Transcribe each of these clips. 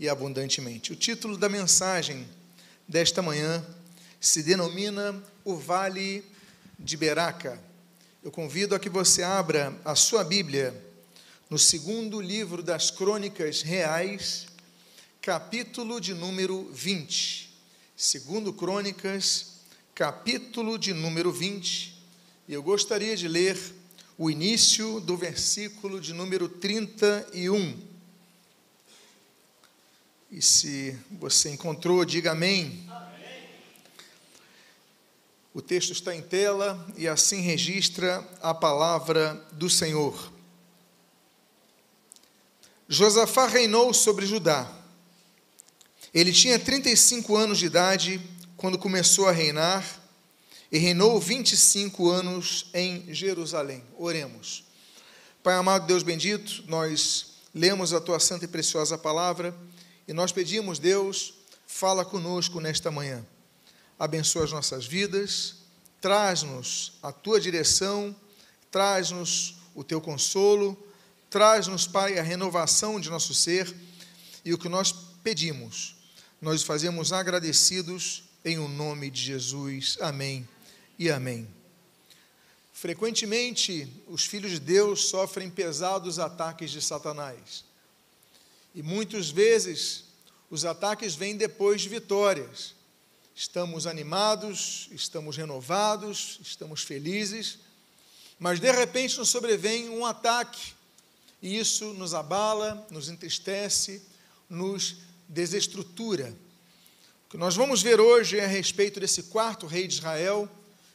e abundantemente. O título da mensagem desta manhã se denomina O Vale de Beraca. Eu convido a que você abra a sua Bíblia no segundo livro das Crônicas Reais, capítulo de número 20. Segundo Crônicas, capítulo de número 20. E eu gostaria de ler o início do versículo de número 31. E se você encontrou, diga amém. amém. O texto está em tela e assim registra a palavra do Senhor. Josafá reinou sobre Judá. Ele tinha 35 anos de idade quando começou a reinar e reinou 25 anos em Jerusalém. Oremos. Pai amado, Deus bendito, nós lemos a tua santa e preciosa palavra e nós pedimos, Deus, fala conosco nesta manhã. Abençoa as nossas vidas, traz-nos a tua direção, traz-nos o teu consolo, traz-nos, Pai, a renovação de nosso ser e o que nós pedimos, nós fazemos agradecidos em o nome de Jesus. Amém e amém. Frequentemente, os filhos de Deus sofrem pesados ataques de Satanás. E muitas vezes os ataques vêm depois de vitórias. Estamos animados, estamos renovados, estamos felizes, mas de repente nos sobrevém um ataque e isso nos abala, nos entristece, nos desestrutura. O que nós vamos ver hoje é a respeito desse quarto rei de Israel,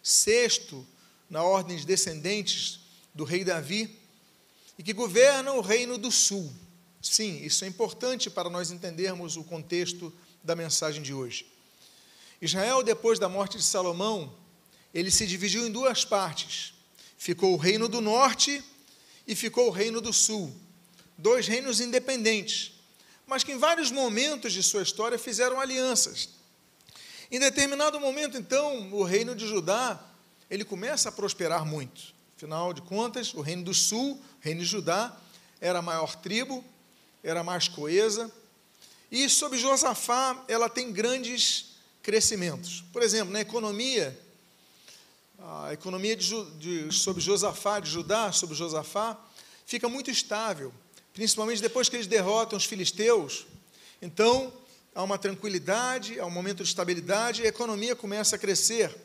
sexto na ordem de descendentes do rei Davi, e que governa o reino do sul. Sim, isso é importante para nós entendermos o contexto da mensagem de hoje. Israel, depois da morte de Salomão, ele se dividiu em duas partes. Ficou o reino do norte e ficou o reino do sul. Dois reinos independentes, mas que em vários momentos de sua história fizeram alianças. Em determinado momento, então, o reino de Judá, ele começa a prosperar muito. Afinal de contas, o reino do sul, o reino de Judá, era a maior tribo, era mais coesa. E sobre Josafá, ela tem grandes crescimentos. Por exemplo, na economia, a economia de, de, Josafá, de Judá, sobre Josafá, fica muito estável, principalmente depois que eles derrotam os filisteus. Então, há uma tranquilidade, há um momento de estabilidade e a economia começa a crescer.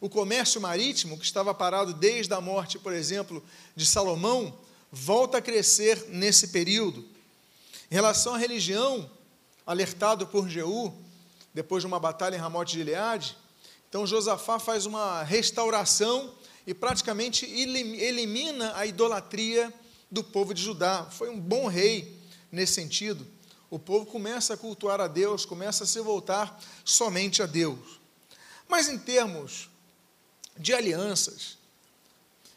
O comércio marítimo, que estava parado desde a morte, por exemplo, de Salomão, volta a crescer nesse período. Em relação à religião, alertado por Jeú, depois de uma batalha em Ramote de Gileade, então Josafá faz uma restauração e praticamente elimina a idolatria do povo de Judá. Foi um bom rei nesse sentido. O povo começa a cultuar a Deus, começa a se voltar somente a Deus. Mas em termos de alianças,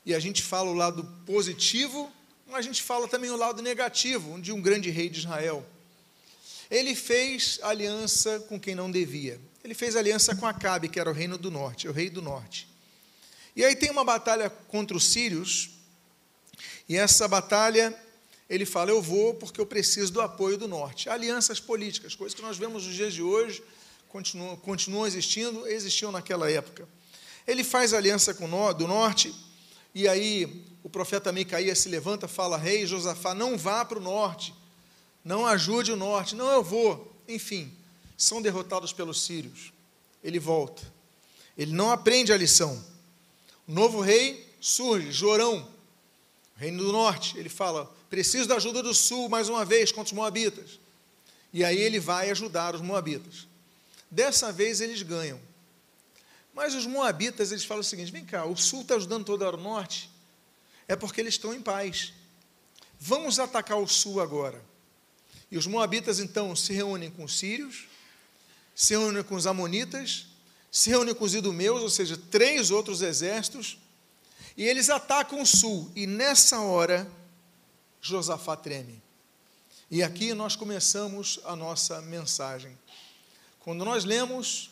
e a gente fala o lado positivo a gente fala também o lado negativo de um grande rei de Israel. Ele fez aliança com quem não devia. Ele fez aliança com Acabe, que era o reino do norte, o rei do norte. E aí tem uma batalha contra os sírios, e essa batalha ele fala: Eu vou porque eu preciso do apoio do norte. Alianças políticas, coisas que nós vemos nos dias de hoje, continuam, continuam existindo, existiam naquela época. Ele faz aliança com o do norte, e aí o profeta Micaías se levanta, fala: Rei Josafá, não vá para o norte, não ajude o norte, não eu vou. Enfim, são derrotados pelos sírios. Ele volta. Ele não aprende a lição. O novo rei surge, Jorão, reino do norte. Ele fala: preciso da ajuda do sul mais uma vez contra os moabitas. E aí ele vai ajudar os moabitas. Dessa vez eles ganham. Mas os moabitas, eles falam o seguinte: vem cá, o sul está ajudando todo o norte é porque eles estão em paz. Vamos atacar o sul agora. E os moabitas então se reúnem com os sírios, se reúnem com os amonitas, se reúnem com os idumeus, ou seja, três outros exércitos, e eles atacam o sul. E nessa hora, Josafá treme. E aqui nós começamos a nossa mensagem. Quando nós lemos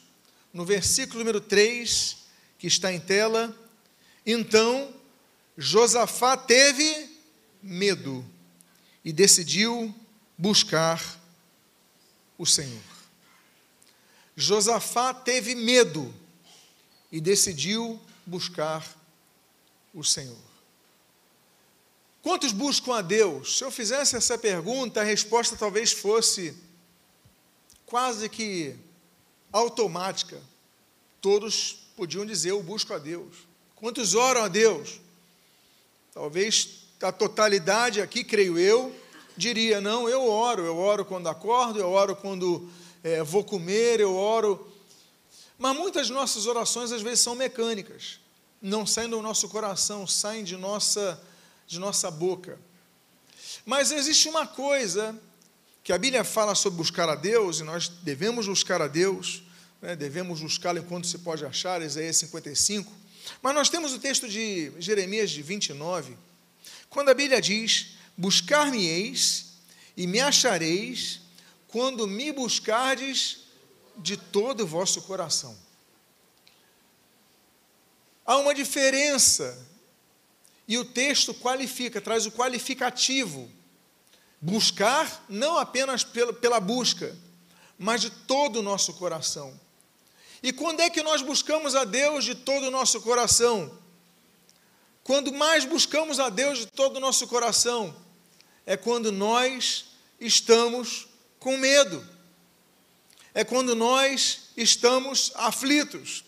no versículo número 3, que está em tela, então Josafá teve medo e decidiu buscar o Senhor. Josafá teve medo e decidiu buscar o Senhor. Quantos buscam a Deus? Se eu fizesse essa pergunta, a resposta talvez fosse quase que automática. Todos podiam dizer: Eu busco a Deus. Quantos oram a Deus? Talvez a totalidade aqui, creio eu, diria: Não, eu oro. Eu oro quando acordo, eu oro quando é, vou comer, eu oro. Mas muitas nossas orações às vezes são mecânicas, não saem do nosso coração, saem de nossa, de nossa boca. Mas existe uma coisa que a Bíblia fala sobre buscar a Deus, e nós devemos buscar a Deus, né, devemos buscá-lo enquanto se pode achar, Isaías 55. Mas nós temos o texto de Jeremias de 29, quando a Bíblia diz: Buscar-me-eis e me achareis quando me buscardes de todo o vosso coração. Há uma diferença, e o texto qualifica, traz o qualificativo. Buscar não apenas pela, pela busca, mas de todo o nosso coração. E quando é que nós buscamos a Deus de todo o nosso coração? Quando mais buscamos a Deus de todo o nosso coração, é quando nós estamos com medo, é quando nós estamos aflitos,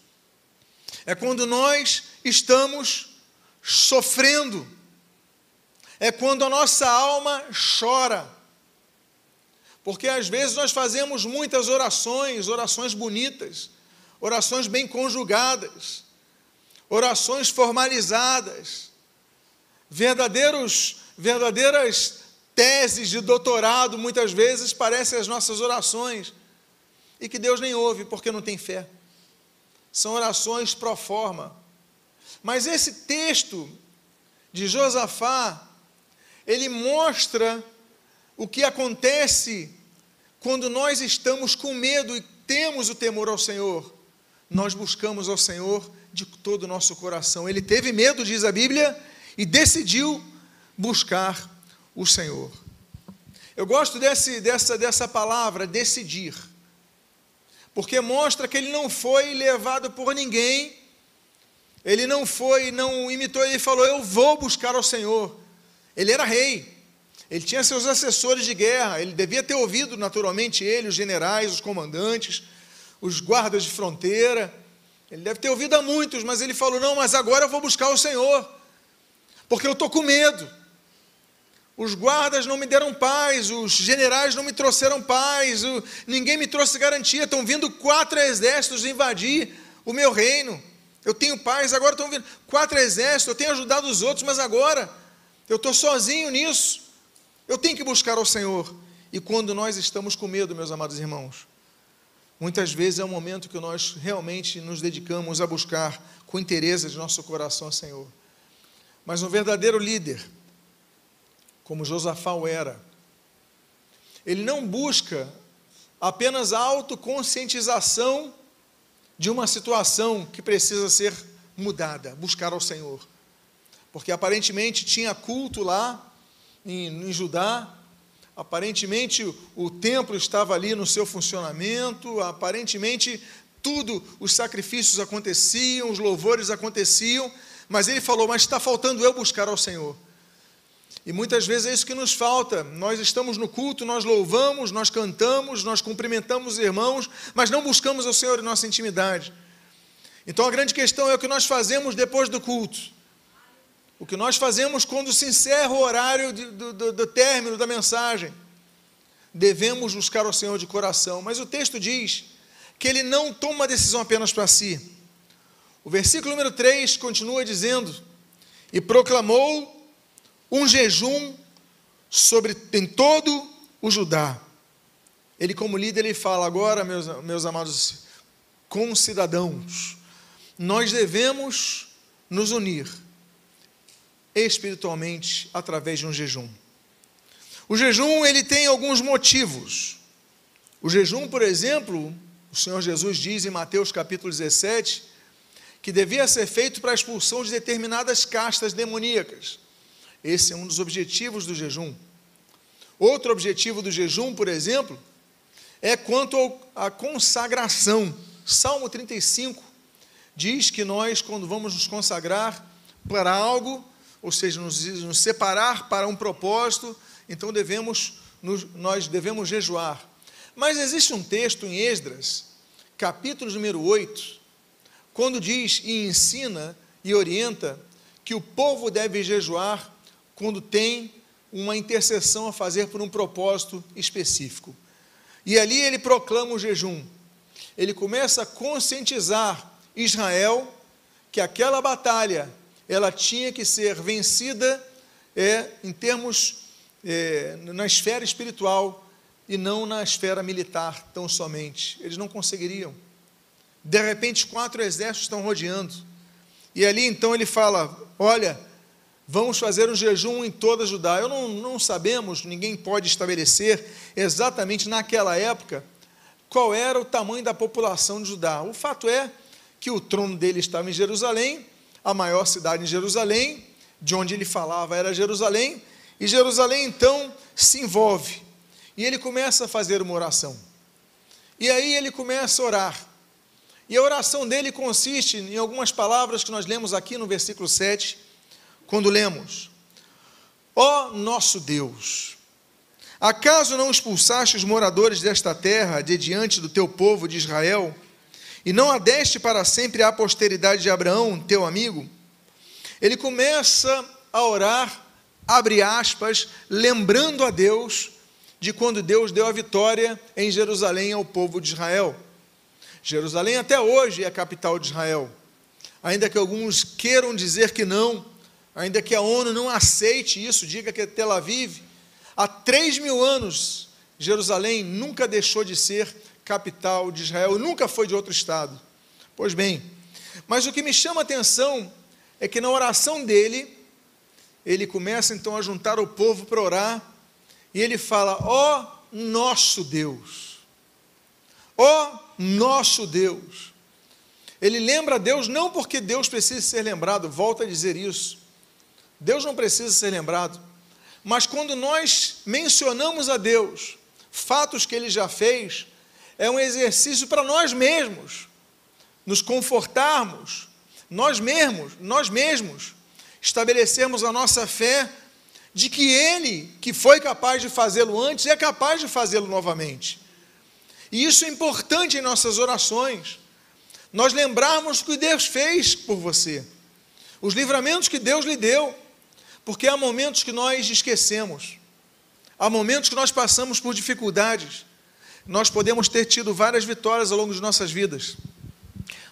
é quando nós estamos sofrendo, é quando a nossa alma chora. Porque às vezes nós fazemos muitas orações, orações bonitas, orações bem conjugadas, orações formalizadas, verdadeiros, verdadeiras teses de doutorado, muitas vezes parecem as nossas orações, e que Deus nem ouve porque não tem fé. São orações pro forma. Mas esse texto de Josafá, ele mostra o que acontece quando nós estamos com medo e temos o temor ao Senhor nós buscamos ao Senhor de todo o nosso coração. Ele teve medo, diz a Bíblia, e decidiu buscar o Senhor. Eu gosto desse, dessa, dessa palavra, decidir, porque mostra que ele não foi levado por ninguém, ele não foi, não imitou, ele falou: Eu vou buscar ao Senhor. Ele era rei, ele tinha seus assessores de guerra, ele devia ter ouvido naturalmente ele, os generais, os comandantes, os guardas de fronteira. Ele deve ter ouvido a muitos, mas ele falou: Não, mas agora eu vou buscar o Senhor, porque eu estou com medo. Os guardas não me deram paz, os generais não me trouxeram paz, o, ninguém me trouxe garantia. Estão vindo quatro exércitos invadir o meu reino. Eu tenho paz, agora estão vindo quatro exércitos. Eu tenho ajudado os outros, mas agora eu estou sozinho nisso. Eu tenho que buscar ao Senhor. E quando nós estamos com medo, meus amados irmãos, Muitas vezes é o momento que nós realmente nos dedicamos a buscar com interesse de nosso coração Senhor. Mas um verdadeiro líder, como Josafá era, ele não busca apenas a autoconscientização de uma situação que precisa ser mudada, buscar ao Senhor. Porque aparentemente tinha culto lá em, em Judá, Aparentemente o templo estava ali no seu funcionamento, aparentemente tudo, os sacrifícios aconteciam, os louvores aconteciam, mas ele falou: Mas está faltando eu buscar ao Senhor. E muitas vezes é isso que nos falta. Nós estamos no culto, nós louvamos, nós cantamos, nós cumprimentamos os irmãos, mas não buscamos ao Senhor em nossa intimidade. Então a grande questão é o que nós fazemos depois do culto. O que nós fazemos quando se encerra o horário de, do, do, do término da mensagem. Devemos buscar o Senhor de coração. Mas o texto diz que ele não toma decisão apenas para si. O versículo número 3 continua dizendo: E proclamou um jejum sobre em todo o Judá. Ele, como líder, ele fala: agora, meus, meus amados concidadãos, nós devemos nos unir espiritualmente através de um jejum. O jejum ele tem alguns motivos. O jejum, por exemplo, o Senhor Jesus diz em Mateus capítulo 17 que devia ser feito para a expulsão de determinadas castas demoníacas. Esse é um dos objetivos do jejum. Outro objetivo do jejum, por exemplo, é quanto à consagração. Salmo 35 diz que nós, quando vamos nos consagrar para algo, ou seja, nos, nos separar para um propósito, então devemos, nos, nós devemos jejuar. Mas existe um texto em Esdras, capítulo número 8, quando diz e ensina e orienta que o povo deve jejuar quando tem uma intercessão a fazer por um propósito específico. E ali ele proclama o jejum. Ele começa a conscientizar Israel que aquela batalha ela tinha que ser vencida é, em termos é, na esfera espiritual e não na esfera militar tão somente. Eles não conseguiriam. De repente, quatro exércitos estão rodeando. E ali então ele fala: Olha, vamos fazer um jejum em toda a Judá. Eu não, não sabemos, ninguém pode estabelecer exatamente naquela época qual era o tamanho da população de Judá. O fato é que o trono dele estava em Jerusalém, a maior cidade em Jerusalém, de onde ele falava era Jerusalém, e Jerusalém então se envolve. E ele começa a fazer uma oração. E aí ele começa a orar. E a oração dele consiste em algumas palavras que nós lemos aqui no versículo 7, quando lemos: Ó oh, nosso Deus, acaso não expulsaste os moradores desta terra de diante do teu povo de Israel, e não adeste para sempre à posteridade de Abraão, teu amigo? Ele começa a orar, abre aspas, lembrando a Deus de quando Deus deu a vitória em Jerusalém ao povo de Israel. Jerusalém até hoje é a capital de Israel. Ainda que alguns queiram dizer que não, ainda que a ONU não aceite isso, diga que é Tel Aviv, há três mil anos Jerusalém nunca deixou de ser capital de Israel, nunca foi de outro estado. Pois bem, mas o que me chama a atenção é que na oração dele, ele começa então a juntar o povo para orar, e ele fala: Ó oh, nosso Deus, ó oh, nosso Deus. Ele lembra Deus não porque Deus precisa ser lembrado, volta a dizer isso. Deus não precisa ser lembrado. Mas quando nós mencionamos a Deus, fatos que ele já fez, é um exercício para nós mesmos, nos confortarmos, nós mesmos, nós mesmos, estabelecermos a nossa fé de que ele, que foi capaz de fazê-lo antes, é capaz de fazê-lo novamente. E isso é importante em nossas orações. Nós lembrarmos o que Deus fez por você, os livramentos que Deus lhe deu, porque há momentos que nós esquecemos, há momentos que nós passamos por dificuldades. Nós podemos ter tido várias vitórias ao longo de nossas vidas,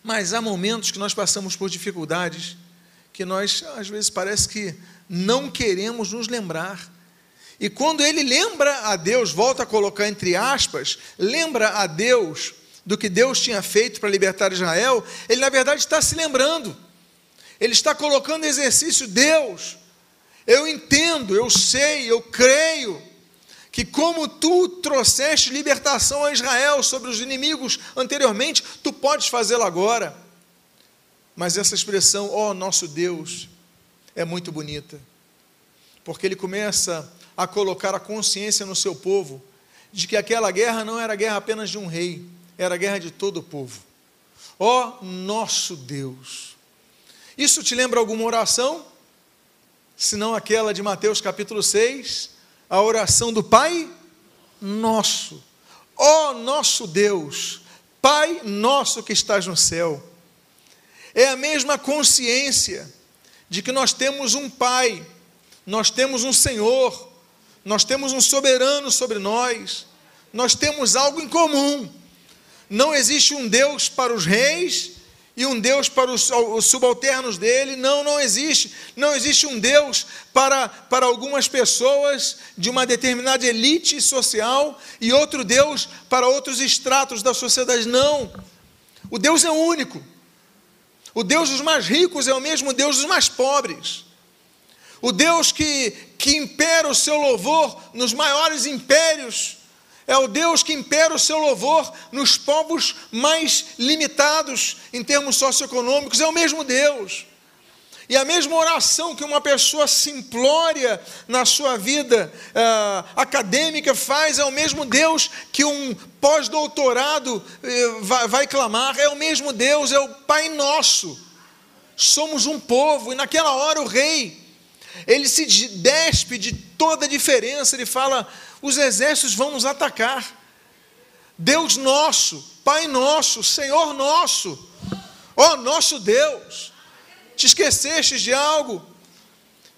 mas há momentos que nós passamos por dificuldades que nós, às vezes, parece que não queremos nos lembrar. E quando ele lembra a Deus, volta a colocar entre aspas, lembra a Deus do que Deus tinha feito para libertar Israel, ele na verdade está se lembrando. Ele está colocando exercício Deus. Eu entendo, eu sei, eu creio que como tu trouxeste libertação a Israel sobre os inimigos anteriormente, tu podes fazê-lo agora. Mas essa expressão, ó oh, nosso Deus, é muito bonita. Porque ele começa a colocar a consciência no seu povo de que aquela guerra não era guerra apenas de um rei, era guerra de todo o povo. Ó oh, nosso Deus! Isso te lembra alguma oração? Se não aquela de Mateus capítulo 6, a oração do Pai Nosso. Ó oh, nosso Deus, Pai nosso que estás no céu. É a mesma consciência de que nós temos um Pai, nós temos um Senhor, nós temos um soberano sobre nós, nós temos algo em comum. Não existe um Deus para os reis e um Deus para os, os, subalternos dele. Não, não existe. Não existe um Deus para, para algumas pessoas de uma determinada elite social e outro Deus para outros estratos da sociedade. Não. O Deus é único. O Deus dos mais ricos é o mesmo Deus dos mais pobres. O Deus que, que impera o seu louvor nos maiores impérios, é o Deus que impera o seu louvor nos povos mais limitados em termos socioeconômicos, é o mesmo Deus. E a mesma oração que uma pessoa simplória na sua vida uh, acadêmica faz, é o mesmo Deus que um pós-doutorado uh, vai, vai clamar, é o mesmo Deus, é o Pai Nosso. Somos um povo, e naquela hora o rei, ele se despe de toda a diferença, ele fala: os exércitos vão nos atacar. Deus nosso, Pai nosso, Senhor nosso, ó nosso Deus te esqueceste de algo?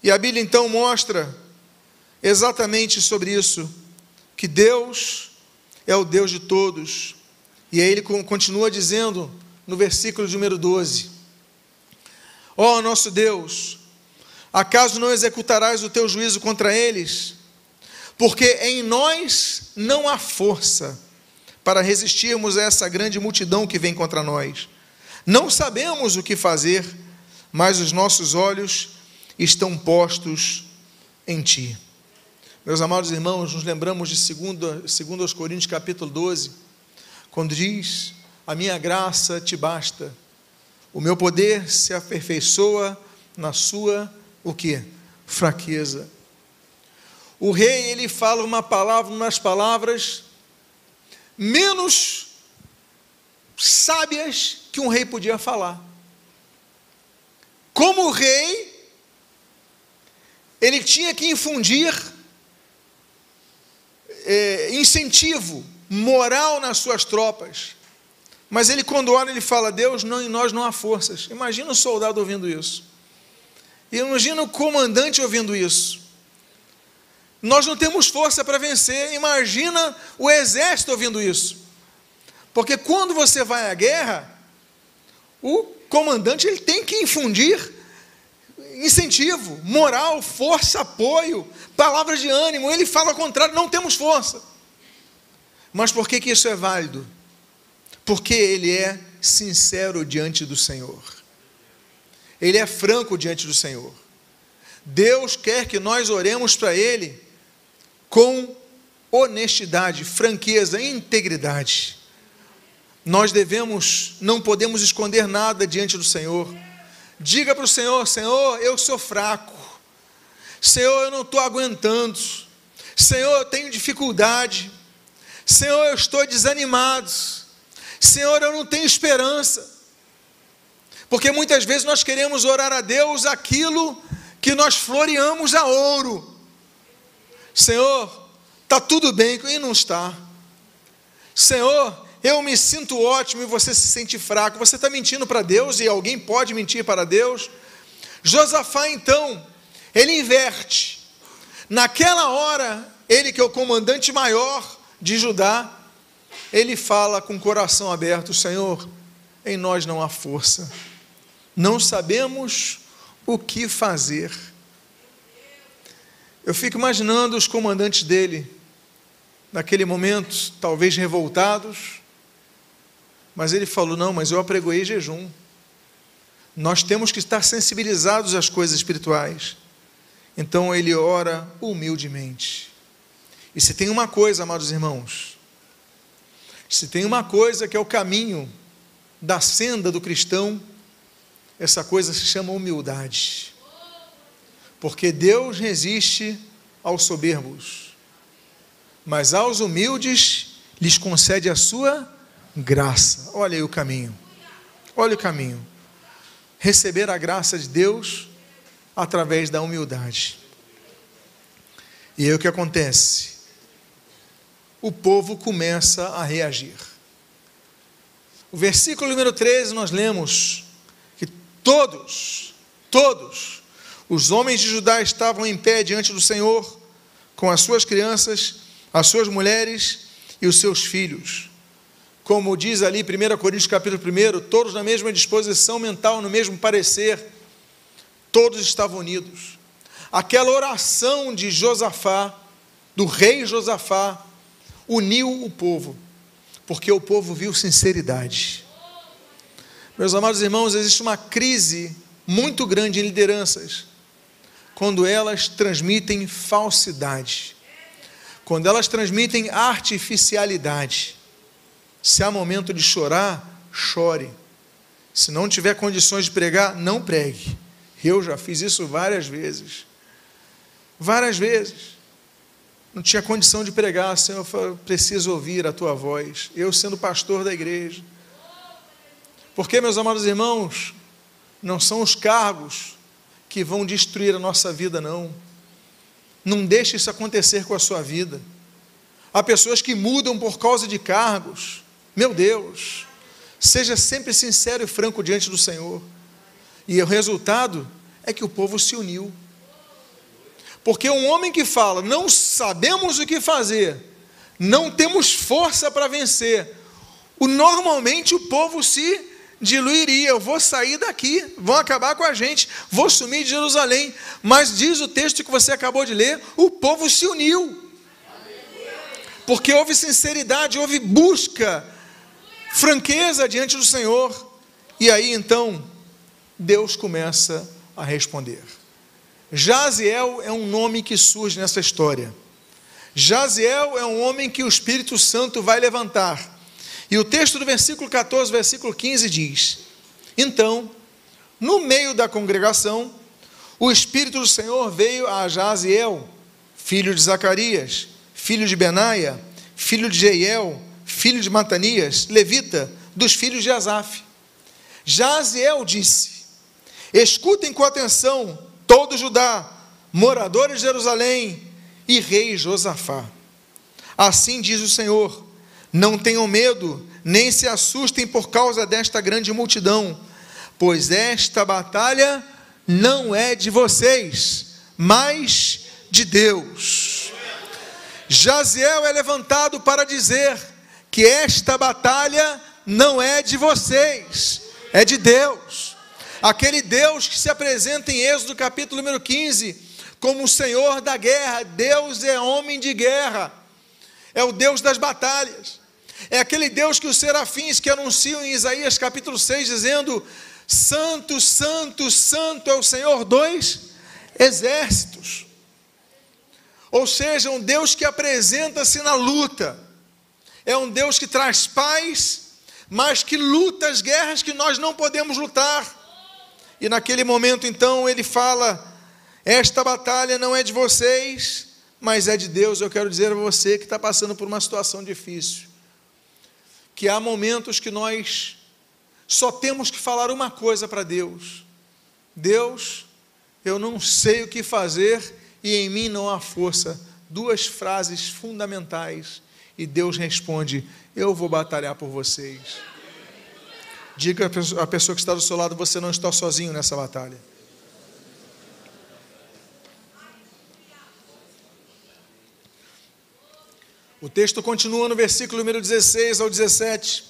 E a Bíblia então mostra exatamente sobre isso, que Deus é o Deus de todos. E aí ele continua dizendo no versículo número 12: Ó nosso Deus, acaso não executarás o teu juízo contra eles? Porque em nós não há força para resistirmos a essa grande multidão que vem contra nós. Não sabemos o que fazer mas os nossos olhos estão postos em Ti. Meus amados irmãos, nos lembramos de 2 Coríntios capítulo 12, quando diz: A minha graça te basta, o meu poder se aperfeiçoa na sua, o que? Fraqueza. O rei, ele fala uma palavra, umas palavras menos sábias que um rei podia falar. Como rei, ele tinha que infundir é, incentivo moral nas suas tropas. Mas ele, quando ora, ele fala: Deus, não, em nós não há forças. Imagina o soldado ouvindo isso. Imagina o comandante ouvindo isso. Nós não temos força para vencer. Imagina o exército ouvindo isso. Porque quando você vai à guerra, o comandante ele tem que infundir incentivo, moral, força, apoio, palavras de ânimo. Ele fala ao contrário, não temos força. Mas por que, que isso é válido? Porque ele é sincero diante do Senhor. Ele é franco diante do Senhor. Deus quer que nós oremos para Ele com honestidade, franqueza, integridade. Nós devemos, não podemos esconder nada diante do Senhor. Diga para o Senhor: Senhor, eu sou fraco. Senhor, eu não estou aguentando. Senhor, eu tenho dificuldade. Senhor, eu estou desanimado. Senhor, eu não tenho esperança. Porque muitas vezes nós queremos orar a Deus aquilo que nós floreamos a ouro. Senhor, está tudo bem e não está. Senhor, eu me sinto ótimo e você se sente fraco. Você está mentindo para Deus e alguém pode mentir para Deus? Josafá, então, ele inverte. Naquela hora, ele que é o comandante maior de Judá, ele fala com o coração aberto: Senhor, em nós não há força, não sabemos o que fazer. Eu fico imaginando os comandantes dele, naquele momento, talvez revoltados, mas ele falou: não, mas eu apregoei jejum. Nós temos que estar sensibilizados às coisas espirituais. Então ele ora humildemente. E se tem uma coisa, amados irmãos, se tem uma coisa que é o caminho da senda do cristão, essa coisa se chama humildade. Porque Deus resiste aos soberbos, mas aos humildes lhes concede a sua graça. Olha aí o caminho. Olha o caminho. Receber a graça de Deus através da humildade. E aí o que acontece? O povo começa a reagir. O versículo número 13 nós lemos que todos, todos, os homens de Judá estavam em pé diante do Senhor, com as suas crianças, as suas mulheres e os seus filhos como diz ali 1 Coríntios capítulo 1, todos na mesma disposição mental, no mesmo parecer, todos estavam unidos. Aquela oração de Josafá, do rei Josafá, uniu o povo, porque o povo viu sinceridade. Meus amados irmãos, existe uma crise muito grande em lideranças, quando elas transmitem falsidade, quando elas transmitem artificialidade se há momento de chorar, chore. Se não tiver condições de pregar, não pregue. Eu já fiz isso várias vezes. Várias vezes. Não tinha condição de pregar, Senhor, eu preciso ouvir a tua voz. Eu sendo pastor da igreja. Porque, meus amados irmãos, não são os cargos que vão destruir a nossa vida, não. Não deixe isso acontecer com a sua vida. Há pessoas que mudam por causa de cargos. Meu Deus, seja sempre sincero e franco diante do Senhor. E o resultado é que o povo se uniu. Porque um homem que fala, não sabemos o que fazer, não temos força para vencer, o, normalmente o povo se diluiria. Eu vou sair daqui, vão acabar com a gente, vou sumir de Jerusalém. Mas diz o texto que você acabou de ler: o povo se uniu. Porque houve sinceridade, houve busca, franqueza diante do Senhor. E aí então, Deus começa a responder. Jaziel é um nome que surge nessa história. Jaziel é um homem que o Espírito Santo vai levantar. E o texto do versículo 14, versículo 15 diz: Então, no meio da congregação, o Espírito do Senhor veio a Jaziel, filho de Zacarias, filho de Benaia, filho de Jeiel, filho de Matanias, levita, dos filhos de Asaf. Jaziel disse: Escutem com atenção todo Judá, moradores de Jerusalém e rei Josafá. Assim diz o Senhor: não tenham medo, nem se assustem por causa desta grande multidão, pois esta batalha não é de vocês, mas de Deus. Jaziel é levantado para dizer que esta batalha não é de vocês, é de Deus. Aquele Deus que se apresenta em Êxodo capítulo número 15, como o Senhor da guerra, Deus é homem de guerra, é o Deus das batalhas. É aquele Deus que os serafins que anunciam em Isaías capítulo 6, dizendo: Santo, Santo, Santo é o Senhor dos exércitos. Ou seja, um Deus que apresenta-se na luta. É um Deus que traz paz, mas que luta as guerras que nós não podemos lutar. E naquele momento, então, ele fala: Esta batalha não é de vocês, mas é de Deus. Eu quero dizer a você que está passando por uma situação difícil que há momentos que nós só temos que falar uma coisa para Deus: Deus, eu não sei o que fazer e em mim não há força. Duas frases fundamentais. E Deus responde: Eu vou batalhar por vocês. Diga a pessoa que está do seu lado: Você não está sozinho nessa batalha. O texto continua no versículo número 16 ao 17.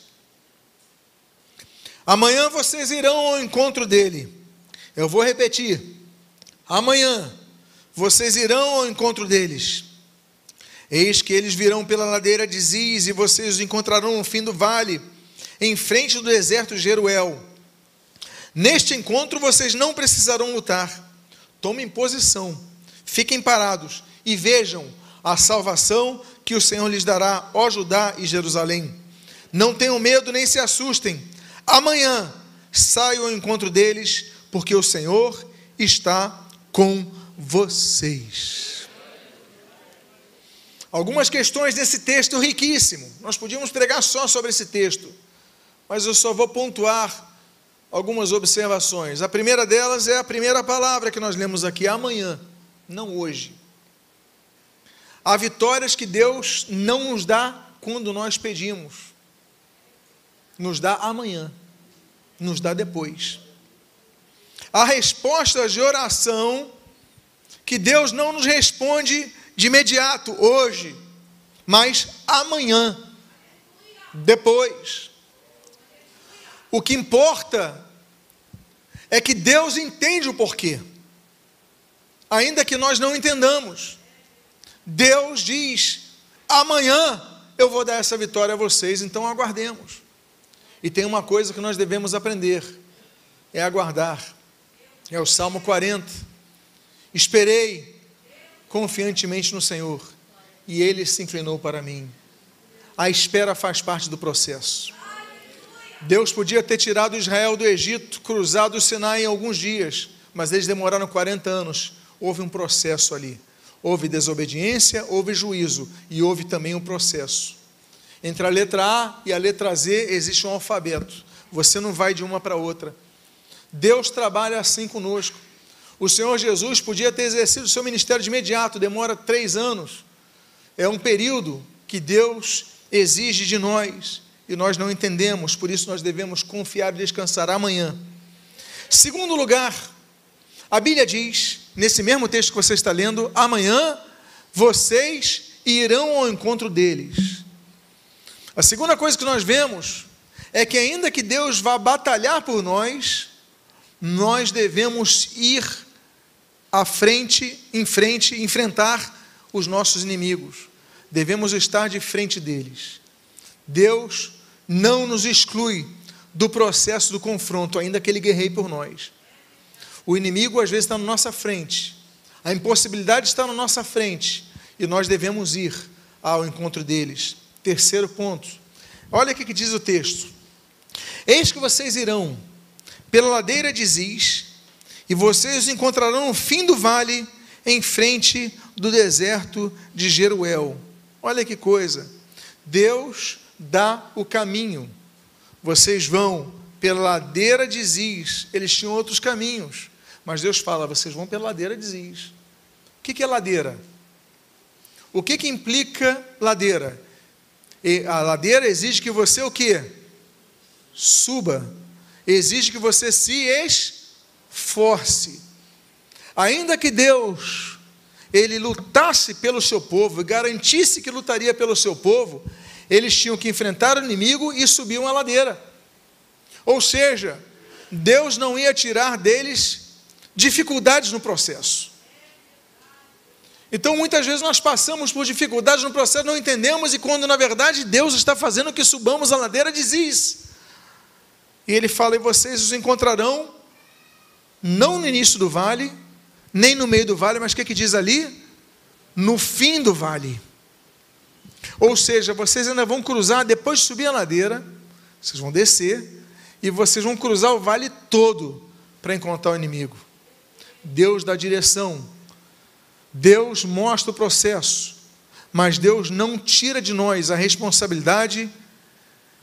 Amanhã vocês irão ao encontro dele. Eu vou repetir. Amanhã vocês irão ao encontro deles. Eis que eles virão pela ladeira de Ziz e vocês os encontrarão no fim do vale, em frente do deserto de Jeruel. Neste encontro vocês não precisarão lutar. Tomem posição, fiquem parados e vejam a salvação que o Senhor lhes dará, ó Judá e Jerusalém. Não tenham medo nem se assustem. Amanhã saiam ao encontro deles, porque o Senhor está com vocês. Algumas questões desse texto riquíssimo. Nós podíamos pregar só sobre esse texto, mas eu só vou pontuar algumas observações. A primeira delas é a primeira palavra que nós lemos aqui, amanhã, não hoje. Há vitórias que Deus não nos dá quando nós pedimos. Nos dá amanhã, nos dá depois. Há respostas de oração que Deus não nos responde de imediato, hoje, mas amanhã, depois. O que importa é que Deus entende o porquê, ainda que nós não entendamos. Deus diz: amanhã eu vou dar essa vitória a vocês, então aguardemos. E tem uma coisa que nós devemos aprender: é aguardar. É o Salmo 40. Esperei confiantemente no Senhor, e ele se inclinou para mim. A espera faz parte do processo. Deus podia ter tirado Israel do Egito, cruzado o Sinai em alguns dias, mas eles demoraram 40 anos. Houve um processo ali. Houve desobediência, houve juízo e houve também um processo. Entre a letra A e a letra Z existe um alfabeto. Você não vai de uma para outra. Deus trabalha assim conosco. O Senhor Jesus podia ter exercido o seu ministério de imediato, demora três anos. É um período que Deus exige de nós e nós não entendemos, por isso nós devemos confiar e descansar amanhã. Segundo lugar, a Bíblia diz, nesse mesmo texto que você está lendo, amanhã vocês irão ao encontro deles. A segunda coisa que nós vemos é que, ainda que Deus vá batalhar por nós, nós devemos ir à frente, em frente, enfrentar os nossos inimigos. Devemos estar de frente deles. Deus não nos exclui do processo do confronto, ainda que ele guerreie por nós. O inimigo às vezes está na nossa frente, a impossibilidade está na nossa frente e nós devemos ir ao encontro deles. Terceiro ponto, olha o que diz o texto: Eis que vocês irão pela ladeira de Ziz, e vocês encontrarão no fim do vale, em frente do deserto de Jeruel. Olha que coisa! Deus dá o caminho. Vocês vão pela ladeira de Ziz. Eles tinham outros caminhos. Mas Deus fala: vocês vão pela ladeira de Ziz. O que é ladeira? O que, que implica ladeira? E a ladeira exige que você o quê? Suba. Exige que você se esforce. Ainda que Deus ele lutasse pelo seu povo, garantisse que lutaria pelo seu povo, eles tinham que enfrentar o inimigo e subir uma ladeira. Ou seja, Deus não ia tirar deles dificuldades no processo. Então, muitas vezes nós passamos por dificuldades no processo, não entendemos, e quando na verdade Deus está fazendo que subamos a ladeira de Ziz. E ele fala: E vocês os encontrarão, não no início do vale, nem no meio do vale, mas o que, que diz ali? No fim do vale. Ou seja, vocês ainda vão cruzar, depois de subir a ladeira, vocês vão descer, e vocês vão cruzar o vale todo para encontrar o inimigo. Deus dá direção, Deus mostra o processo, mas Deus não tira de nós a responsabilidade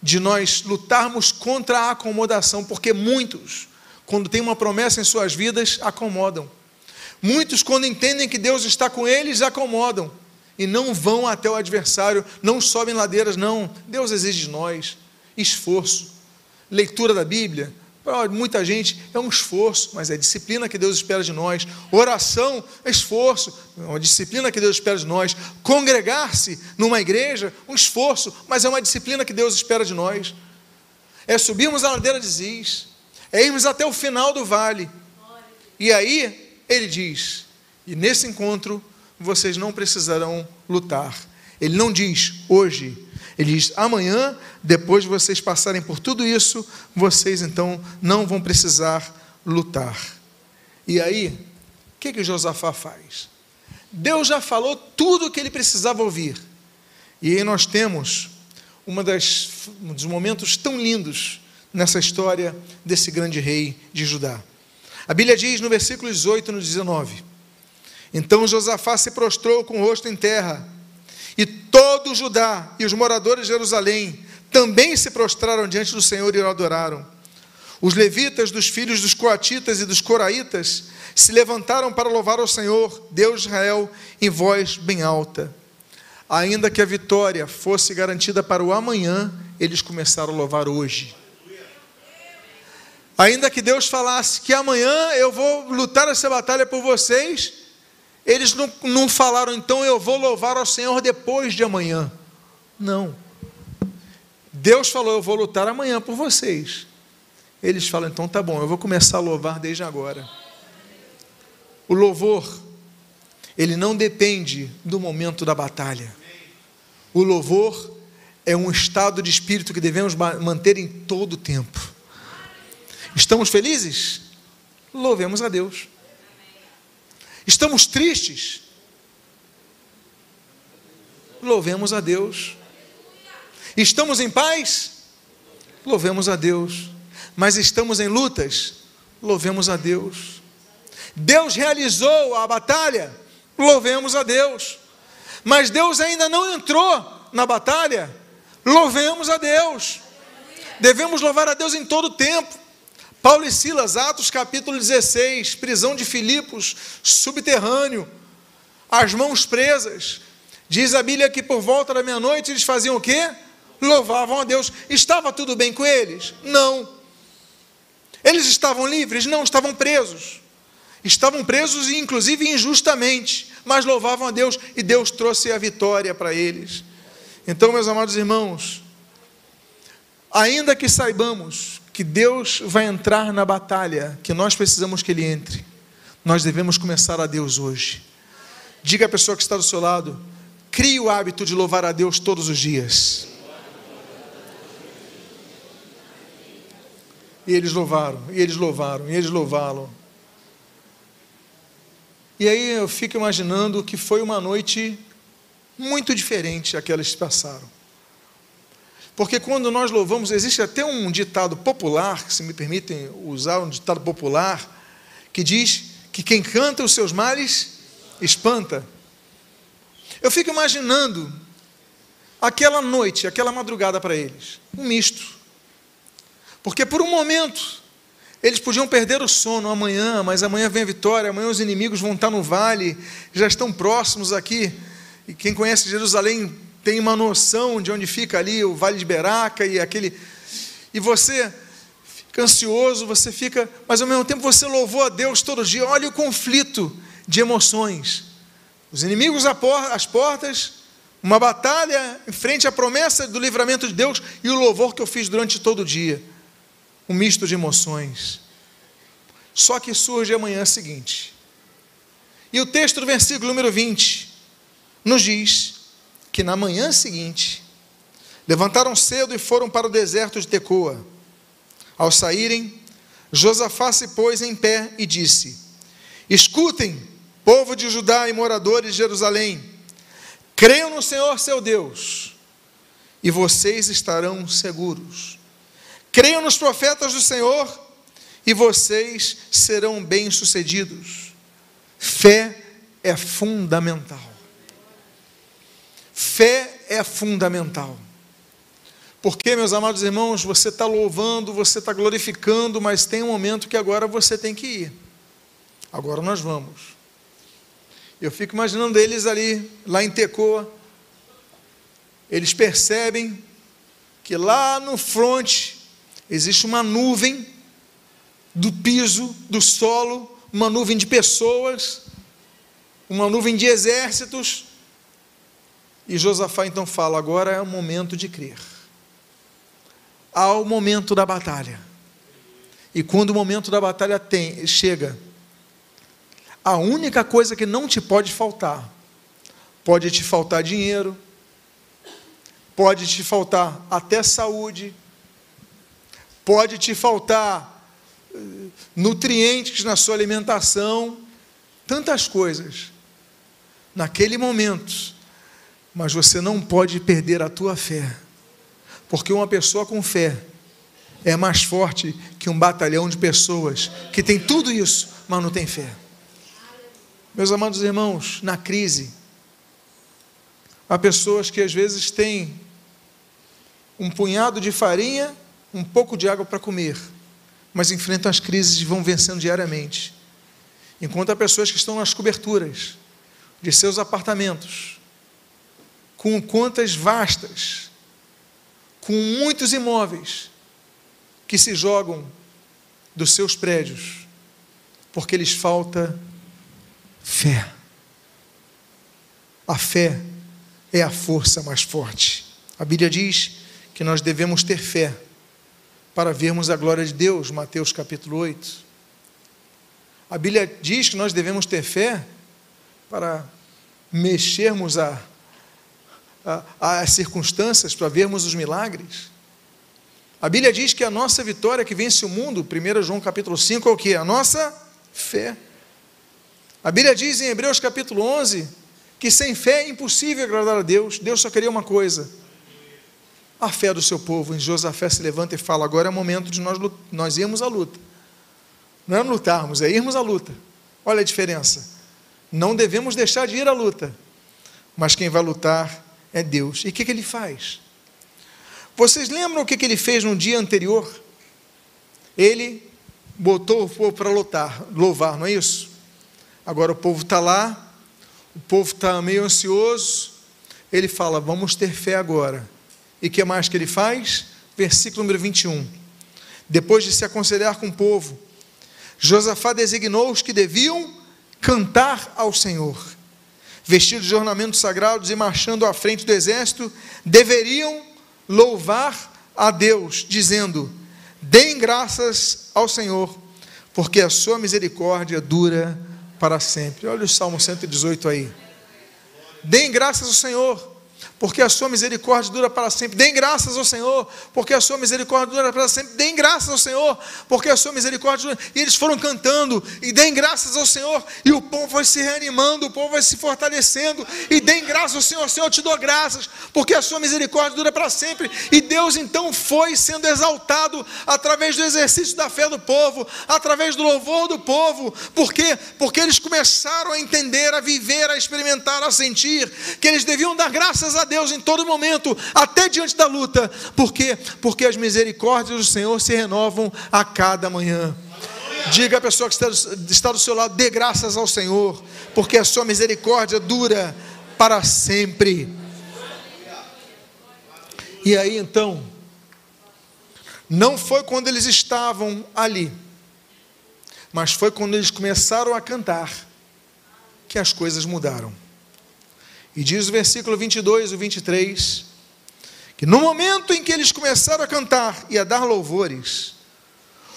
de nós lutarmos contra a acomodação, porque muitos, quando tem uma promessa em suas vidas, acomodam. Muitos, quando entendem que Deus está com eles, acomodam e não vão até o adversário, não sobem ladeiras, não. Deus exige de nós esforço. Leitura da Bíblia, muita gente é um esforço, mas é disciplina que Deus espera de nós. Oração é esforço, é uma disciplina que Deus espera de nós. Congregar-se numa igreja, um esforço, mas é uma disciplina que Deus espera de nós. É subirmos a ladeira de Ziz, é irmos até o final do vale. E aí ele diz: e nesse encontro vocês não precisarão lutar. Ele não diz hoje, ele diz amanhã, depois de vocês passarem por tudo isso, vocês então não vão precisar lutar. E aí, o que, que Josafá faz? Deus já falou tudo o que ele precisava ouvir. E aí nós temos das, um dos momentos tão lindos nessa história desse grande rei de Judá. A Bíblia diz no versículo 18 e no 19: então Josafá se prostrou com o rosto em terra, e todo Judá e os moradores de Jerusalém também se prostraram diante do Senhor e o adoraram. Os levitas dos filhos dos coatitas e dos coraitas se levantaram para louvar ao Senhor, Deus de Israel, em voz bem alta. Ainda que a vitória fosse garantida para o amanhã, eles começaram a louvar hoje. Ainda que Deus falasse que amanhã eu vou lutar essa batalha por vocês, eles não, não falaram, então eu vou louvar ao Senhor depois de amanhã. Não. Deus falou, eu vou lutar amanhã por vocês. Eles falam, então tá bom, eu vou começar a louvar desde agora. O louvor, ele não depende do momento da batalha. O louvor é um estado de espírito que devemos manter em todo o tempo. Estamos felizes? Louvemos a Deus. Estamos tristes? Louvemos a Deus. Estamos em paz? Louvemos a Deus. Mas estamos em lutas? Louvemos a Deus. Deus realizou a batalha, louvemos a Deus. Mas Deus ainda não entrou na batalha, louvemos a Deus. Devemos louvar a Deus em todo tempo. Paulo e Silas, Atos capítulo 16, prisão de Filipos, subterrâneo, as mãos presas. Diz a Bíblia que por volta da meia-noite eles faziam o quê? Louvavam a Deus. Estava tudo bem com eles? Não. Eles estavam livres? Não, estavam presos. Estavam presos, inclusive injustamente, mas louvavam a Deus e Deus trouxe a vitória para eles. Então, meus amados irmãos, ainda que saibamos que Deus vai entrar na batalha, que nós precisamos que Ele entre, nós devemos começar a Deus hoje. Diga à pessoa que está do seu lado: crie o hábito de louvar a Deus todos os dias. E eles louvaram, e eles louvaram, e eles louvaram. E aí eu fico imaginando que foi uma noite muito diferente aquela que passaram. Porque quando nós louvamos, existe até um ditado popular, se me permitem usar um ditado popular, que diz que quem canta os seus males espanta. Eu fico imaginando aquela noite, aquela madrugada para eles, um misto. Porque por um momento eles podiam perder o sono amanhã, mas amanhã vem a vitória, amanhã os inimigos vão estar no vale, já estão próximos aqui. E quem conhece Jerusalém tem uma noção de onde fica ali o Vale de Beraca e aquele. E você fica ansioso, você fica, mas ao mesmo tempo você louvou a Deus todo dia. Olha o conflito de emoções. Os inimigos às portas, uma batalha em frente à promessa do livramento de Deus e o louvor que eu fiz durante todo o dia um misto de emoções. Só que surge a manhã seguinte. E o texto do versículo número 20 nos diz que na manhã seguinte levantaram cedo e foram para o deserto de Tecoa. Ao saírem, Josafá se pôs em pé e disse: Escutem, povo de Judá e moradores de Jerusalém, creiam no Senhor seu Deus, e vocês estarão seguros. Creiam nos profetas do Senhor e vocês serão bem-sucedidos. Fé é fundamental. Fé é fundamental. Porque, meus amados irmãos, você está louvando, você está glorificando, mas tem um momento que agora você tem que ir. Agora nós vamos. Eu fico imaginando eles ali, lá em Tecoa. Eles percebem que lá no fronte existe uma nuvem do piso, do solo, uma nuvem de pessoas, uma nuvem de exércitos. E Josafá então fala: agora é o momento de crer. Há o momento da batalha. E quando o momento da batalha tem, chega, a única coisa que não te pode faltar, pode te faltar dinheiro, pode te faltar até saúde, pode te faltar eh, nutrientes na sua alimentação, tantas coisas. Naquele momento, mas você não pode perder a tua fé, porque uma pessoa com fé é mais forte que um batalhão de pessoas que tem tudo isso, mas não tem fé. Meus amados irmãos, na crise, há pessoas que às vezes têm um punhado de farinha um pouco de água para comer, mas enfrentam as crises e vão vencendo diariamente. Enquanto há pessoas que estão nas coberturas de seus apartamentos, com contas vastas, com muitos imóveis, que se jogam dos seus prédios, porque lhes falta fé. A fé é a força mais forte. A Bíblia diz que nós devemos ter fé para vermos a glória de Deus, Mateus capítulo 8. A Bíblia diz que nós devemos ter fé para mexermos a, as circunstâncias, para vermos os milagres. A Bíblia diz que a nossa vitória que vence o mundo, 1 João capítulo 5, é o que? A nossa fé. A Bíblia diz em Hebreus capítulo 11 que sem fé é impossível agradar a Deus. Deus só queria uma coisa: a fé do seu povo. Em Josafé se levanta e fala: agora é o momento de nós, nós irmos à luta. Não é lutarmos, é irmos à luta. Olha a diferença. Não devemos deixar de ir à luta, mas quem vai lutar é Deus. E o que, que ele faz? Vocês lembram o que, que ele fez no dia anterior? Ele botou o povo para lutar, louvar, não é isso? Agora o povo está lá, o povo está meio ansioso, ele fala: vamos ter fé agora. E o que mais que ele faz? Versículo número 21. Depois de se aconselhar com o povo, Josafá designou os que deviam cantar ao Senhor. Vestidos de ornamentos sagrados e marchando à frente do exército, deveriam louvar a Deus, dizendo: Deem graças ao Senhor, porque a sua misericórdia dura para sempre. Olha o Salmo 118 aí. Deem graças ao Senhor, porque a sua misericórdia dura para sempre. Deem graças ao Senhor, porque a sua misericórdia dura para sempre. Deem graças ao Senhor, porque a sua misericórdia dura. E eles foram cantando, e deem graças ao Senhor, e o povo vai se reanimando, o povo vai se fortalecendo, e deem graças ao Senhor, Senhor, eu te dou graças, porque a sua misericórdia dura para sempre. E Deus então foi sendo exaltado através do exercício da fé do povo, através do louvor do povo. Por quê? Porque eles começaram a entender, a viver, a experimentar, a sentir que eles deviam dar graças a Deus em todo momento, até diante da luta. Por quê? Porque as misericórdias do Senhor se renovam a cada manhã. Diga à pessoa que está do seu lado: dê graças ao Senhor, porque a sua misericórdia dura para sempre. E aí então, não foi quando eles estavam ali, mas foi quando eles começaram a cantar que as coisas mudaram. E diz o versículo 22 e 23 que no momento em que eles começaram a cantar e a dar louvores,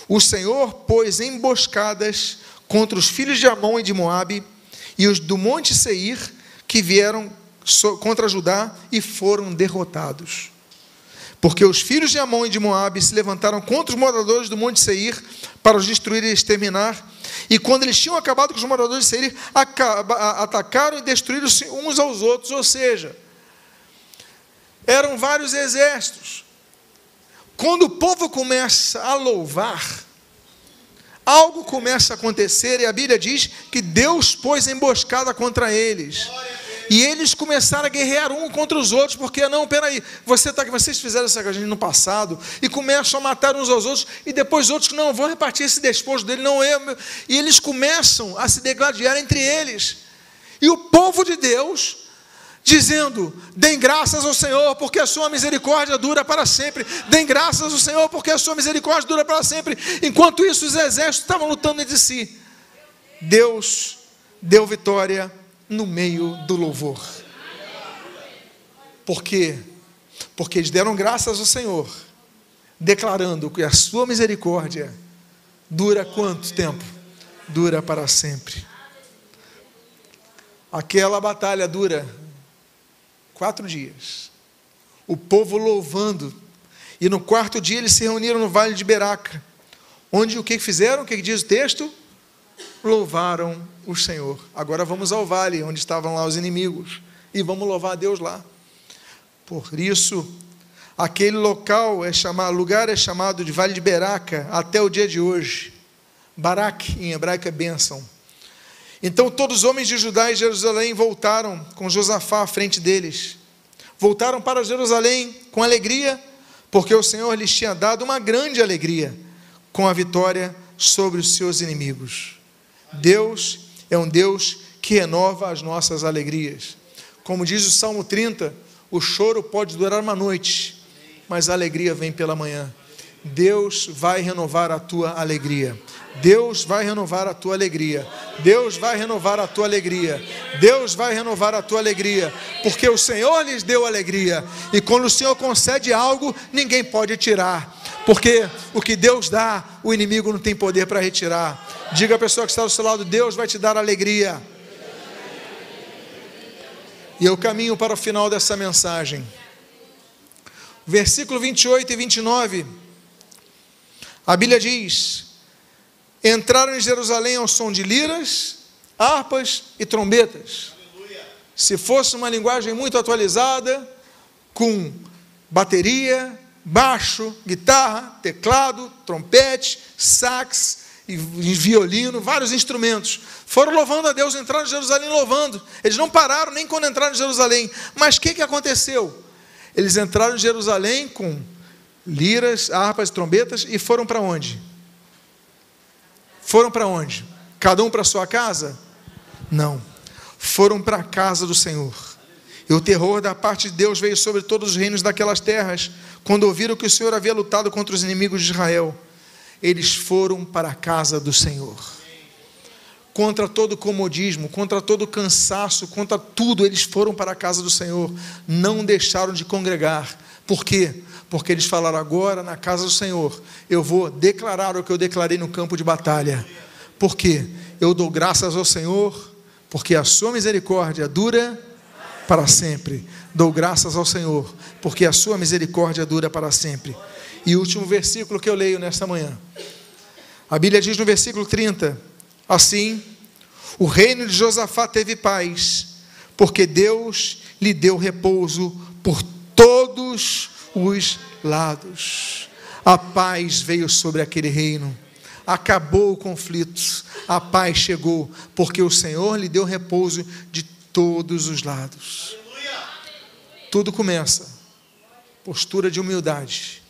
o Senhor pôs emboscadas contra os filhos de Amon e de Moabe e os do monte Seir que vieram contra Judá e foram derrotados. Porque os filhos de Amon e de Moabe se levantaram contra os moradores do monte Seir para os destruir e exterminar, e quando eles tinham acabado com os moradores de Seir, atacaram e destruíram uns aos outros, ou seja, eram vários exércitos. Quando o povo começa a louvar, algo começa a acontecer, e a Bíblia diz que Deus pôs emboscada contra eles. E eles começaram a guerrear um contra os outros, porque não, peraí, você tá, vocês fizeram essa coisa no passado, e começam a matar uns aos outros, e depois outros que não vão repartir esse despojo dele, não eu. E eles começam a se degladiar entre eles. E o povo de Deus, dizendo: Deem graças ao Senhor, porque a sua misericórdia dura para sempre. Deem graças ao Senhor, porque a sua misericórdia dura para sempre. Enquanto isso, os exércitos estavam lutando entre si. Deus deu vitória no meio do louvor. Por quê? Porque eles deram graças ao Senhor, declarando que a sua misericórdia dura quanto tempo? Dura para sempre. Aquela batalha dura quatro dias. O povo louvando. E no quarto dia eles se reuniram no vale de Beraca. Onde o que fizeram? O que diz o texto? Louvaram o Senhor. Agora vamos ao vale, onde estavam lá os inimigos, e vamos louvar a Deus lá. Por isso, aquele local é chamado, lugar é chamado de Vale de Beraca até o dia de hoje. Barak em hebraico é bênção. Então todos os homens de Judá e Jerusalém voltaram com Josafá à frente deles. Voltaram para Jerusalém com alegria, porque o Senhor lhes tinha dado uma grande alegria com a vitória sobre os seus inimigos. Deus é um Deus que renova as nossas alegrias. Como diz o Salmo 30, o choro pode durar uma noite, mas a alegria vem pela manhã. Deus vai renovar a tua alegria. Deus vai renovar a tua alegria. Deus vai renovar a tua alegria. Deus vai renovar a tua alegria, porque o Senhor lhes deu alegria. E quando o Senhor concede algo, ninguém pode tirar. Porque o que Deus dá, o inimigo não tem poder para retirar. Diga à pessoa que está do seu lado: Deus vai te dar alegria. E eu caminho para o final dessa mensagem. Versículo 28 e 29. A Bíblia diz: Entraram em Jerusalém ao som de liras, harpas e trombetas. Se fosse uma linguagem muito atualizada, com bateria, baixo, guitarra, teclado, trompete, sax e violino, vários instrumentos. Foram louvando a Deus, entraram em Jerusalém louvando. Eles não pararam nem quando entraram em Jerusalém. Mas o que, que aconteceu? Eles entraram em Jerusalém com liras, harpas, trombetas e foram para onde? Foram para onde? Cada um para sua casa? Não. Foram para a casa do Senhor. E o terror da parte de Deus veio sobre todos os reinos daquelas terras, quando ouviram que o Senhor havia lutado contra os inimigos de Israel eles foram para a casa do Senhor. Contra todo comodismo, contra todo cansaço, contra tudo, eles foram para a casa do Senhor. Não deixaram de congregar. Por quê? Porque eles falaram agora na casa do Senhor, eu vou declarar o que eu declarei no campo de batalha. Por quê? Eu dou graças ao Senhor, porque a sua misericórdia dura para sempre. Dou graças ao Senhor, porque a sua misericórdia dura para sempre. E o último versículo que eu leio nesta manhã. A Bíblia diz no versículo 30: Assim, o reino de Josafá teve paz, porque Deus lhe deu repouso por todos os lados. A paz veio sobre aquele reino. Acabou o conflito, a paz chegou, porque o Senhor lhe deu repouso de todos os lados. Tudo começa. Postura de humildade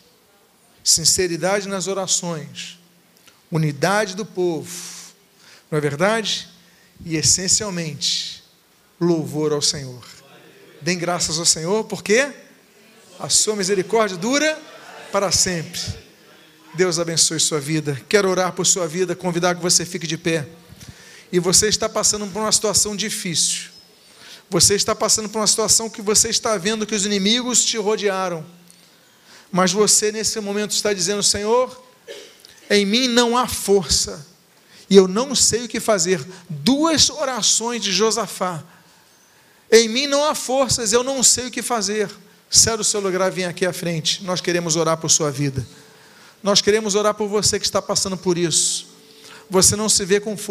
sinceridade nas orações, unidade do povo, não é verdade? E essencialmente, louvor ao Senhor. Dêem graças ao Senhor, porque a sua misericórdia dura para sempre. Deus abençoe sua vida. Quero orar por sua vida, convidar que você fique de pé. E você está passando por uma situação difícil. Você está passando por uma situação que você está vendo que os inimigos te rodearam mas você nesse momento está dizendo: Senhor, em mim não há força, e eu não sei o que fazer. Duas orações de Josafá. Em mim não há forças, eu não sei o que fazer. Sai do seu lugar, vem aqui à frente. Nós queremos orar por sua vida. Nós queremos orar por você que está passando por isso. Você não se vê com força.